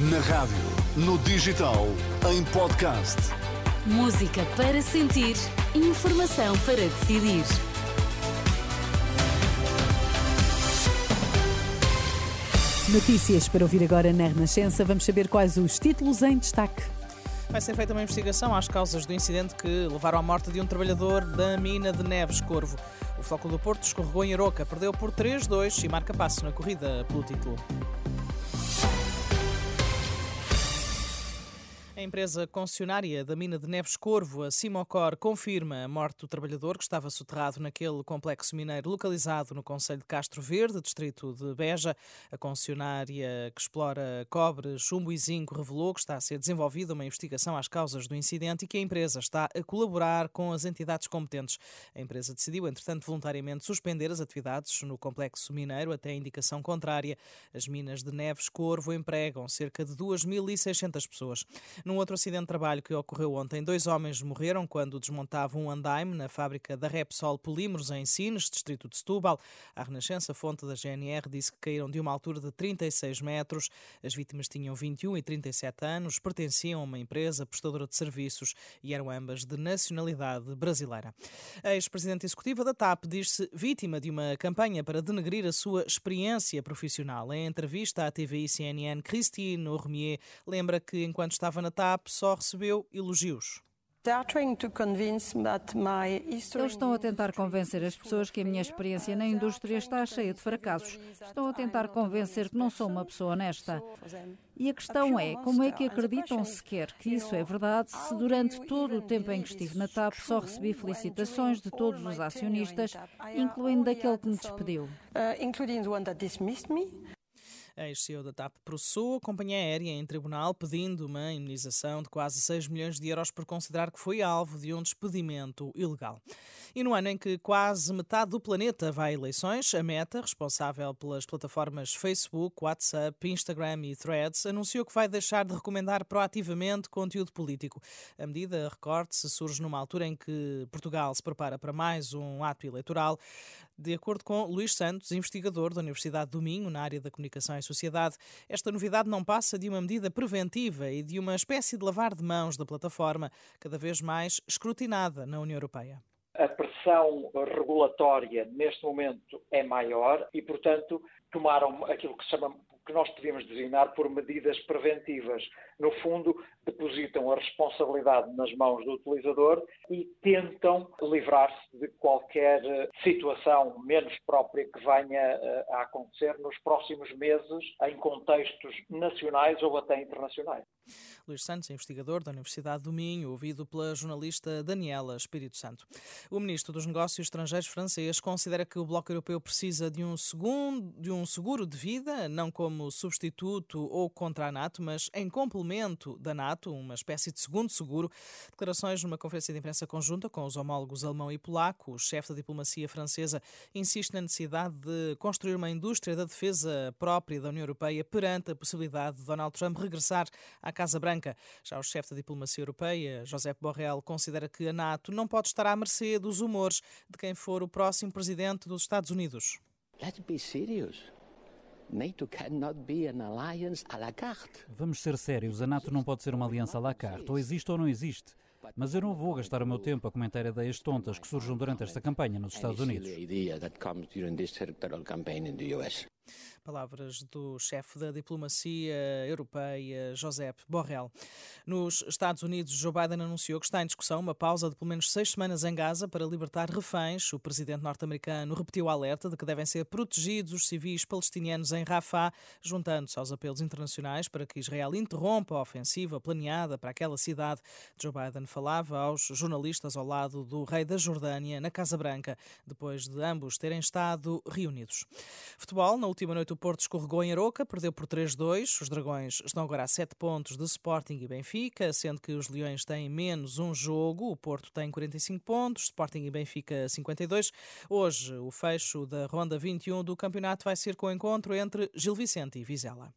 Na rádio, no digital, em podcast. Música para sentir, informação para decidir. Notícias para ouvir agora na Renascença. Vamos saber quais os títulos em destaque. Vai ser feita uma investigação às causas do incidente que levaram à morte de um trabalhador da mina de Neves Corvo. O Floco do Porto escorregou em Aroca, perdeu por 3-2 e marca passo na corrida pelo título. A empresa concessionária da mina de Neves Corvo, a Simocor, confirma a morte do trabalhador que estava soterrado naquele complexo mineiro localizado no Conselho de Castro Verde, distrito de Beja. A concessionária que explora cobre, chumbo e zinco revelou que está a ser desenvolvida uma investigação às causas do incidente e que a empresa está a colaborar com as entidades competentes. A empresa decidiu, entretanto, voluntariamente suspender as atividades no complexo mineiro até indicação contrária. As minas de Neves Corvo empregam cerca de 2.600 pessoas. Num outro acidente de trabalho que ocorreu ontem, dois homens morreram quando desmontavam um andaime na fábrica da Repsol Polímeros, em Sines, distrito de Setúbal. A Renascença, fonte da GNR, disse que caíram de uma altura de 36 metros. As vítimas tinham 21 e 37 anos, pertenciam a uma empresa prestadora de serviços e eram ambas de nacionalidade brasileira. A ex-presidente executiva da TAP diz-se vítima de uma campanha para denegrir a sua experiência profissional. Em entrevista à TVI CNN, Christine Ormier lembra que, enquanto estava na TAP só recebeu elogios. Eles estão a tentar convencer as pessoas que a minha experiência na indústria está cheia de fracassos. Estão a tentar convencer que não sou uma pessoa honesta. E a questão é, como é que acreditam sequer que isso é verdade se durante todo o tempo em que estive na TAP só recebi felicitações de todos os acionistas, incluindo daquele que me despediu? Ex-CEO da TAP processou a companhia aérea em tribunal pedindo uma indemnização de quase 6 milhões de euros por considerar que foi alvo de um despedimento ilegal. E no ano em que quase metade do planeta vai a eleições, a Meta, responsável pelas plataformas Facebook, WhatsApp, Instagram e Threads, anunciou que vai deixar de recomendar proativamente conteúdo político. A medida, recorde-se, surge numa altura em que Portugal se prepara para mais um ato eleitoral. De acordo com Luís Santos, investigador da Universidade do Minho, na área da comunicação e sociedade, esta novidade não passa de uma medida preventiva e de uma espécie de lavar de mãos da plataforma, cada vez mais escrutinada na União Europeia. Pressão regulatória neste momento é maior e, portanto, tomaram aquilo que se chama que nós podíamos designar por medidas preventivas. No fundo, depositam a responsabilidade nas mãos do utilizador e tentam livrar-se de qualquer eh, situação menos própria que venha eh, a acontecer nos próximos meses em contextos nacionais ou até internacionais. Luís Santos, investigador da Universidade do Minho, ouvido pela jornalista Daniela Espírito Santo. O ministro dos Negócios Estrangeiros francês considera que o Bloco Europeu precisa de um, segundo, de um seguro de vida, não como substituto ou contra a NATO, mas em complemento da NATO, uma espécie de segundo seguro. Declarações numa conferência de imprensa conjunta com os homólogos alemão e polaco. O chefe da diplomacia francesa insiste na necessidade de construir uma indústria da defesa própria da União Europeia perante a possibilidade de Donald Trump regressar à Casa Branca. Já o chefe da diplomacia europeia, José Borrell, considera que a NATO não pode estar à mercê dos humores de quem for o próximo presidente dos Estados Unidos. Let's be serious. NATO cannot be an alliance à la carte. Vamos ser sérios, a NATO não pode ser uma aliança à la carte, ou existe ou não existe. Mas eu não vou gastar o meu tempo a comentar ideias tontas que surjam durante esta campanha nos Estados Unidos. Palavras do chefe da diplomacia europeia, Josep Borrell. Nos Estados Unidos, Joe Biden anunciou que está em discussão uma pausa de pelo menos seis semanas em Gaza para libertar reféns. O presidente norte-americano repetiu o alerta de que devem ser protegidos os civis palestinianos em Rafah, juntando-se aos apelos internacionais para que Israel interrompa a ofensiva planeada para aquela cidade. Joe Biden falava aos jornalistas ao lado do rei da Jordânia, na Casa Branca, depois de ambos terem estado reunidos. Futebol, na última noite o Porto escorregou em Aroca, perdeu por 3-2. Os Dragões estão agora a 7 pontos de Sporting e Benfica, sendo que os Leões têm menos um jogo. O Porto tem 45 pontos, Sporting e Benfica 52. Hoje, o fecho da ronda 21 do campeonato vai ser com o encontro entre Gil Vicente e Vizela.